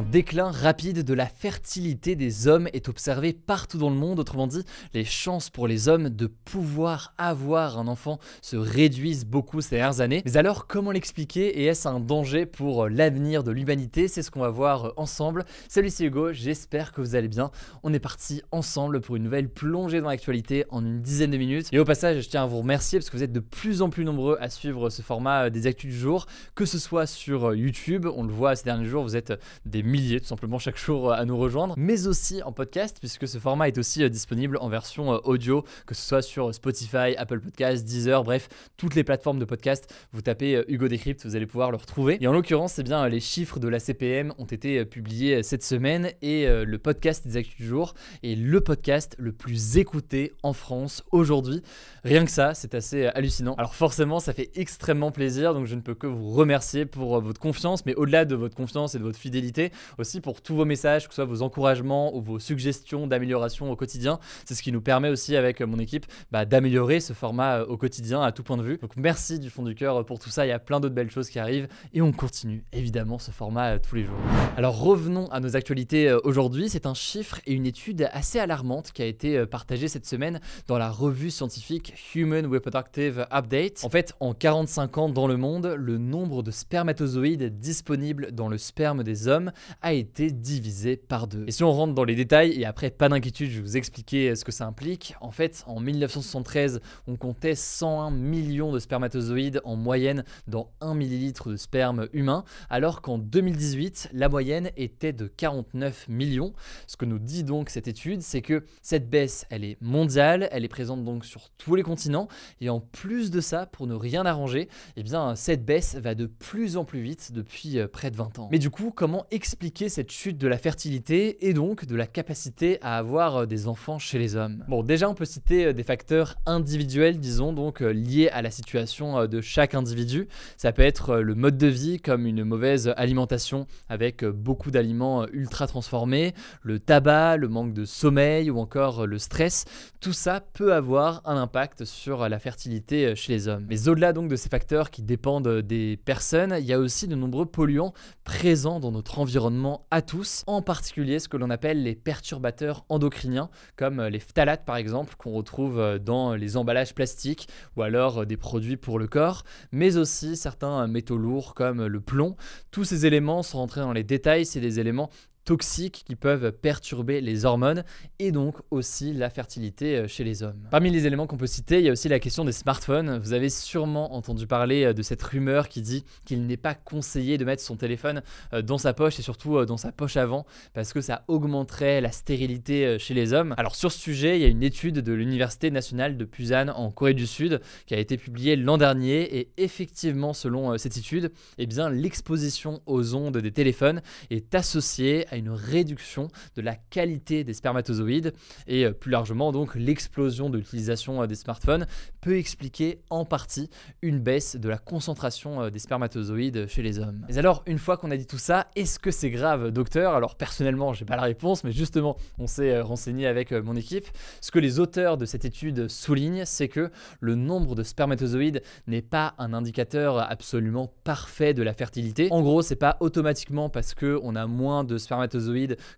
Un déclin rapide de la fertilité des hommes est observé partout dans le monde. Autrement dit, les chances pour les hommes de pouvoir avoir un enfant se réduisent beaucoup ces dernières années. Mais alors, comment l'expliquer et est-ce un danger pour l'avenir de l'humanité? C'est ce qu'on va voir ensemble. Salut, c'est Hugo, j'espère que vous allez bien. On est parti ensemble pour une nouvelle plongée dans l'actualité en une dizaine de minutes. Et au passage, je tiens à vous remercier parce que vous êtes de plus en plus nombreux à suivre ce format des actus du jour, que ce soit sur YouTube, on le voit ces derniers jours, vous êtes des milliers tout simplement chaque jour à nous rejoindre, mais aussi en podcast, puisque ce format est aussi euh, disponible en version euh, audio, que ce soit sur Spotify, Apple Podcasts, Deezer, bref, toutes les plateformes de podcast. Vous tapez euh, Hugo Décrypte, vous allez pouvoir le retrouver. Et en l'occurrence, c'est bien les chiffres de la CPM ont été publiés cette semaine et le podcast des actus du jour est le podcast le plus écouté en France aujourd'hui. Rien que ça, c'est assez hallucinant. Alors forcément, ça fait extrêmement plaisir, donc je ne peux que vous remercier pour votre confiance, mais au-delà de votre confiance et de votre fidélité, aussi pour tous vos messages, que ce soit vos encouragements ou vos suggestions d'amélioration au quotidien. C'est ce qui nous permet aussi avec mon équipe bah, d'améliorer ce format euh, au quotidien à tout point de vue. Donc merci du fond du cœur pour tout ça. Il y a plein d'autres belles choses qui arrivent et on continue évidemment ce format euh, tous les jours. Alors revenons à nos actualités euh, aujourd'hui. C'est un chiffre et une étude assez alarmante qui a été partagée cette semaine dans la revue scientifique Human Reproductive Update. En fait, en 45 ans dans le monde, le nombre de spermatozoïdes disponibles dans le sperme des hommes a été divisé par deux. Et si on rentre dans les détails, et après pas d'inquiétude, je vais vous expliquer ce que ça implique. En fait, en 1973, on comptait 101 millions de spermatozoïdes en moyenne dans 1 millilitre de sperme humain, alors qu'en 2018, la moyenne était de 49 millions. Ce que nous dit donc cette étude, c'est que cette baisse, elle est mondiale, elle est présente donc sur tous les continents, et en plus de ça, pour ne rien arranger, eh bien cette baisse va de plus en plus vite depuis euh, près de 20 ans. Mais du coup, comment expliquer expliquer cette chute de la fertilité et donc de la capacité à avoir euh, des enfants chez les hommes Bon, déjà, on peut citer euh, des facteurs individuels, disons, donc euh, liés à la situation de chaque individu. Ça peut être le mode de vie, comme une mauvaise alimentation avec beaucoup d'aliments ultra transformés, le tabac, le manque de sommeil ou encore le stress. Tout ça peut avoir un impact sur la fertilité chez les hommes. Mais au-delà donc de ces facteurs qui dépendent des personnes, il y a aussi de nombreux polluants présents dans notre environnement à tous, en particulier ce que l'on appelle les perturbateurs endocriniens, comme les phtalates par exemple, qu'on retrouve euh, dans les emballages plastiques ou alors euh, des produits pour le corps, mais aussi certains métaux lourds comme le plomb. Tous ces éléments, sans rentrer dans les détails, c'est des éléments toxiques qui peuvent perturber les hormones et donc aussi la fertilité euh, chez les hommes. Parmi les éléments qu'on peut citer, il y a aussi la question des smartphones. Vous avez sûrement entendu parler euh, de cette rumeur qui dit qu'il n'est pas conseillé de mettre son téléphone euh, dans sa poche et surtout dans sa poche avant parce que ça augmenterait la stérilité chez les hommes. Alors sur ce sujet, il y a une étude de l'Université nationale de Busan en Corée du Sud qui a été publiée l'an dernier et effectivement selon cette étude, eh bien l'exposition aux ondes des téléphones est associée à une réduction de la qualité des spermatozoïdes et euh, plus largement donc l'explosion de l'utilisation euh, des smartphones peut expliquer en partie une baisse de la concentration euh, des spermatozoïdes chez les hommes. Mais alors une fois qu'on a dit tout ça, est-ce que c'est grave docteur? Alors personnellement j'ai pas la réponse mais justement on s'est renseigné avec mon équipe. Ce que les auteurs de cette étude soulignent c'est que le nombre de spermatozoïdes n'est pas un indicateur absolument parfait de la fertilité. En gros c'est pas automatiquement parce que on a moins de spermatozoïdes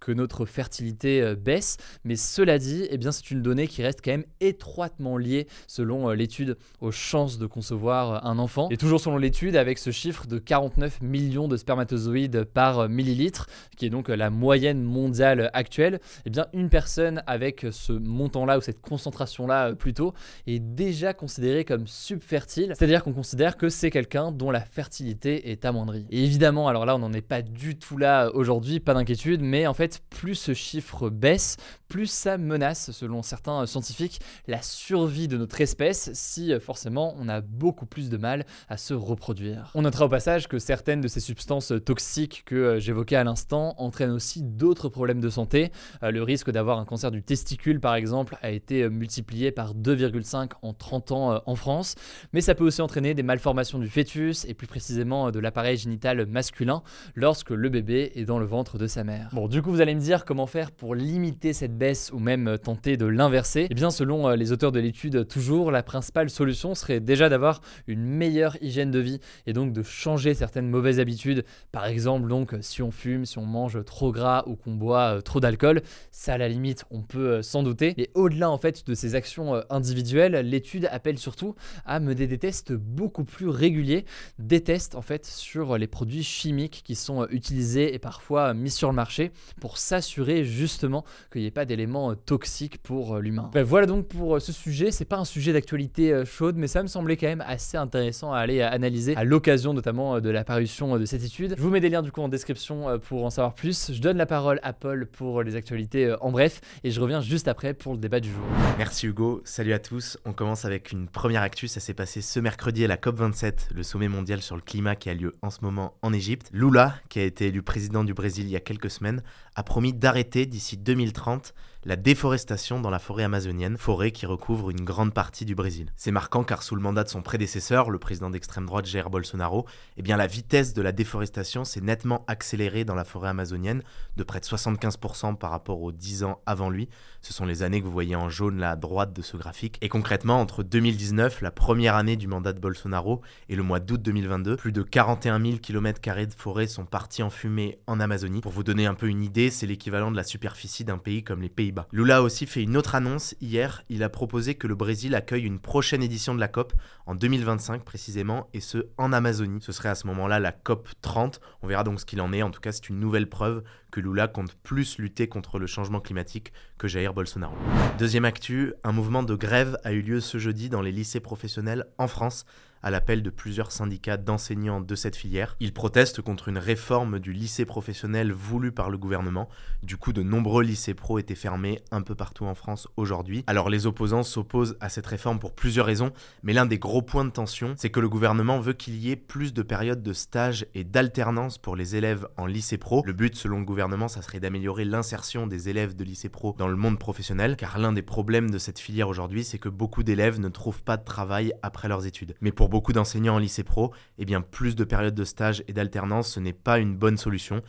que notre fertilité euh, baisse. Mais cela dit, eh bien, c'est une donnée qui reste quand même étroitement liée, selon euh, l'étude, aux chances de concevoir un enfant. Et toujours selon l'étude, avec ce chiffre de 49 millions de spermatozoïdes par millilitre, qui est donc la moyenne mondiale actuelle, eh bien, une personne avec ce montant-là ou cette concentration-là plutôt est déjà considérée comme subfertile, c'est-à-dire qu'on considère que c'est quelqu'un dont la fertilité est amoindrie. Et évidemment, alors là, on n'en est pas du tout là aujourd'hui, pas d'inquiétude, mais en fait, plus ce chiffre baisse, plus ça menace, selon certains scientifiques, la survie de notre espèce si euh, forcément on a beaucoup plus de mal à se reproduire. On notera au passage que certaines de ces substances toxiques que euh, j'évoquais à l'instant entraînent aussi d'autres problèmes de santé. Euh, le risque d'avoir un cancer du testicule, par exemple, a été multiplié par 2,5 en 30 ans en France, mais ça peut aussi entraîner des malformations du fœtus et plus précisément de l'appareil génital masculin lorsque le bébé est dans le ventre de sa mère. Bon, du coup, vous allez me dire comment faire pour limiter cette baisse ou même euh, tenter de l'inverser, eh bien selon euh, les auteurs de l'étude toujours, la principale solution serait déjà d'avoir une meilleure hygiène de vie et donc de changer certaines mauvaises habitudes. Par exemple donc si on fume, si on mange trop gras ou qu'on boit euh, trop d'alcool, ça à la limite on peut s'en douter. Et au-delà en fait de ces actions individuelles, l'étude appelle surtout à mener des tests beaucoup plus réguliers, des tests en fait sur les produits chimiques qui sont utilisés et parfois mis sur le marché pour s'assurer justement qu'il n'y ait pas d'éléments euh, toxiques pour euh, l'humain. voilà donc pour euh, ce sujet. C'est pas un sujet d'actualité chaude, mais ça me semblait quand même assez intéressant à aller analyser à l'occasion notamment de la parution de cette étude. Je vous mets des liens du coup en description pour en savoir plus. Je donne la parole à Paul pour les actualités en bref et je reviens juste après pour le débat du jour. Merci Hugo, salut à tous. On commence avec une première actu, ça s'est passé ce mercredi à la COP27, le sommet mondial sur le climat qui a lieu en ce moment en Égypte. Lula, qui a été élu président du Brésil il y a quelques semaines, a promis d'arrêter d'ici 2030 la déforestation dans la forêt amazonienne, forêt qui recouvre une grande partie du Brésil. C'est marquant car sous le mandat de son prédécesseur, le président d'extrême droite Jair Bolsonaro, eh bien la vitesse de la déforestation s'est nettement accélérée dans la forêt amazonienne, de près de 75% par rapport aux 10 ans avant lui. Ce sont les années que vous voyez en jaune là à droite de ce graphique. Et concrètement, entre 2019, la première année du mandat de Bolsonaro, et le mois d'août 2022, plus de 41 000 km de forêt sont partis en fumée en Amazonie. Pour vous donner un peu une idée, c'est l'équivalent de la superficie d'un pays comme les Pays-Bas. Lula a aussi fait une autre annonce hier. Il a proposé que le Brésil accueille une prochaine édition de la COP en 2025 précisément, et ce en Amazonie. Ce serait à ce moment-là la COP 30. On verra donc ce qu'il en est. En tout cas, c'est une nouvelle preuve que Lula compte plus lutter contre le changement climatique que Jair Bolsonaro. Deuxième actu, un mouvement de grève a eu lieu ce jeudi dans les lycées professionnels en France à l'appel de plusieurs syndicats d'enseignants de cette filière. Ils protestent contre une réforme du lycée professionnel voulue par le gouvernement. Du coup, de nombreux lycées pro étaient fermés un peu partout en France aujourd'hui. Alors les opposants s'opposent à cette réforme pour plusieurs raisons, mais l'un des gros points de tension, c'est que le gouvernement veut qu'il y ait plus de périodes de stage et d'alternance pour les élèves en lycée pro. Le but, selon le gouvernement, ça serait d'améliorer l'insertion des élèves de lycée pro dans le monde professionnel, car l'un des problèmes de cette filière aujourd'hui, c'est que beaucoup d'élèves ne trouvent pas de travail après leurs études. Mais pour beaucoup d'enseignants en lycée pro, eh bien plus de périodes de stage et d'alternance, ce n'est pas une bonne solution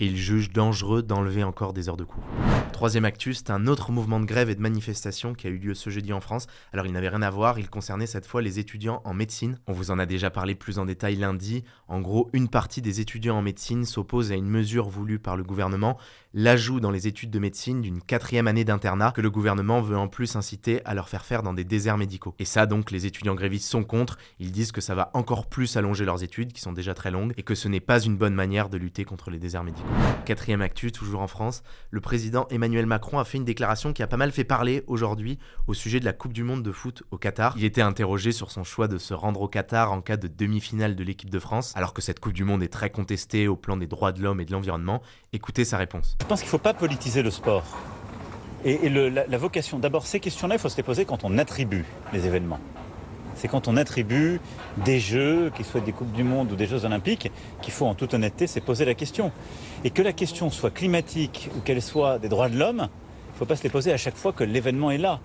et il juge dangereux d'enlever encore des heures de cours. Troisième actus, c'est un autre mouvement de grève et de manifestation qui a eu lieu ce jeudi en France. Alors il n'avait rien à voir, il concernait cette fois les étudiants en médecine. On vous en a déjà parlé plus en détail lundi. En gros, une partie des étudiants en médecine s'oppose à une mesure voulue par le gouvernement, l'ajout dans les études de médecine d'une quatrième année d'internat que le gouvernement veut en plus inciter à leur faire faire dans des déserts médicaux. Et ça donc, les étudiants grévistes sont contre, ils disent que ça va encore plus allonger leurs études, qui sont déjà très longues, et que ce n'est pas une bonne manière de lutter contre les déserts médicaux. Quatrième actu, toujours en France, le président Emmanuel Macron a fait une déclaration qui a pas mal fait parler aujourd'hui au sujet de la Coupe du Monde de foot au Qatar. Il était interrogé sur son choix de se rendre au Qatar en cas de demi-finale de l'équipe de France, alors que cette Coupe du Monde est très contestée au plan des droits de l'homme et de l'environnement. Écoutez sa réponse. Je pense qu'il ne faut pas politiser le sport. Et, la, la vocation, d'abord, ces questions-là, il faut se les poser quand on attribue les événements c'est quand on attribue des jeux, qu'ils soient des Coupes du Monde ou des Jeux Olympiques, qu'il faut en toute honnêteté se poser la question. Et que la question soit climatique ou qu'elle soit des droits de l'homme, il ne faut pas se les poser à chaque fois que l'événement est là.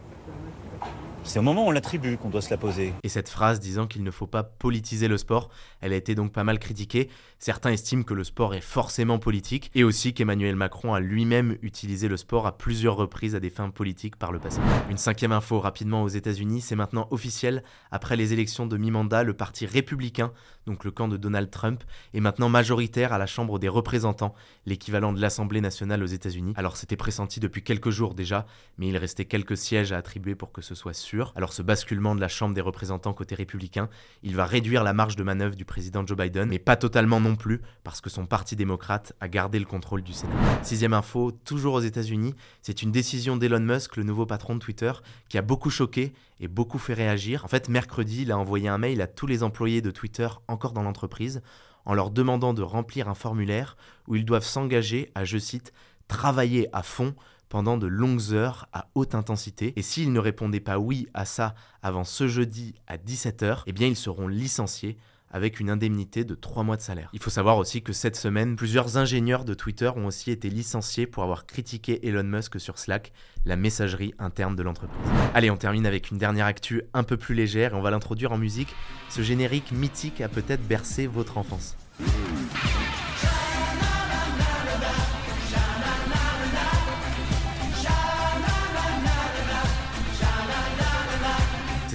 C'est au moment où on l'attribue qu'on doit se la poser. Et cette phrase disant qu'il ne faut pas politiser le sport, elle a été donc pas mal critiquée. Certains estiment que le sport est forcément politique et aussi qu'Emmanuel Macron a lui-même utilisé le sport à plusieurs reprises à des fins politiques par le passé. Une cinquième info rapidement aux États-Unis, c'est maintenant officiel. Après les élections de mi-mandat, le parti républicain, donc le camp de Donald Trump, est maintenant majoritaire à la Chambre des représentants, l'équivalent de l'Assemblée nationale aux États-Unis. Alors c'était pressenti depuis quelques jours déjà, mais il restait quelques sièges à attribuer pour que ce soit sûr. Alors ce basculement de la Chambre des représentants côté républicain, il va réduire la marge de manœuvre du président Joe Biden, mais pas totalement non plus, parce que son parti démocrate a gardé le contrôle du Sénat. Sixième info, toujours aux États-Unis, c'est une décision d'Elon Musk, le nouveau patron de Twitter, qui a beaucoup choqué et beaucoup fait réagir. En fait, mercredi, il a envoyé un mail à tous les employés de Twitter encore dans l'entreprise en leur demandant de remplir un formulaire où ils doivent s'engager à, je cite, travailler à fond pendant de longues heures à haute intensité. Et s'ils ne répondaient pas oui à ça avant ce jeudi à 17h, eh bien ils seront licenciés avec une indemnité de 3 mois de salaire. Il faut savoir aussi que cette semaine, plusieurs ingénieurs de Twitter ont aussi été licenciés pour avoir critiqué Elon Musk sur Slack, la messagerie interne de l'entreprise. Allez, on termine avec une dernière actu un peu plus légère et on va l'introduire en musique. Ce générique mythique a peut-être bercé votre enfance.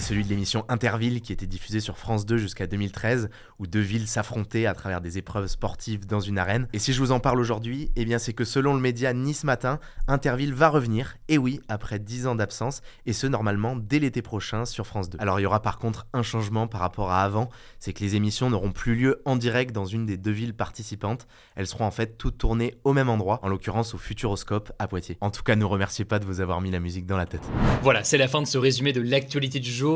Celui de l'émission Interville qui était diffusée sur France 2 jusqu'à 2013, où deux villes s'affrontaient à travers des épreuves sportives dans une arène. Et si je vous en parle aujourd'hui, eh bien c'est que selon le média Nice Matin, Interville va revenir, et oui, après 10 ans d'absence, et ce normalement dès l'été prochain sur France 2. Alors il y aura par contre un changement par rapport à avant, c'est que les émissions n'auront plus lieu en direct dans une des deux villes participantes, elles seront en fait toutes tournées au même endroit, en l'occurrence au Futuroscope à Poitiers. En tout cas, ne remerciez pas de vous avoir mis la musique dans la tête. Voilà, c'est la fin de ce résumé de l'actualité du jour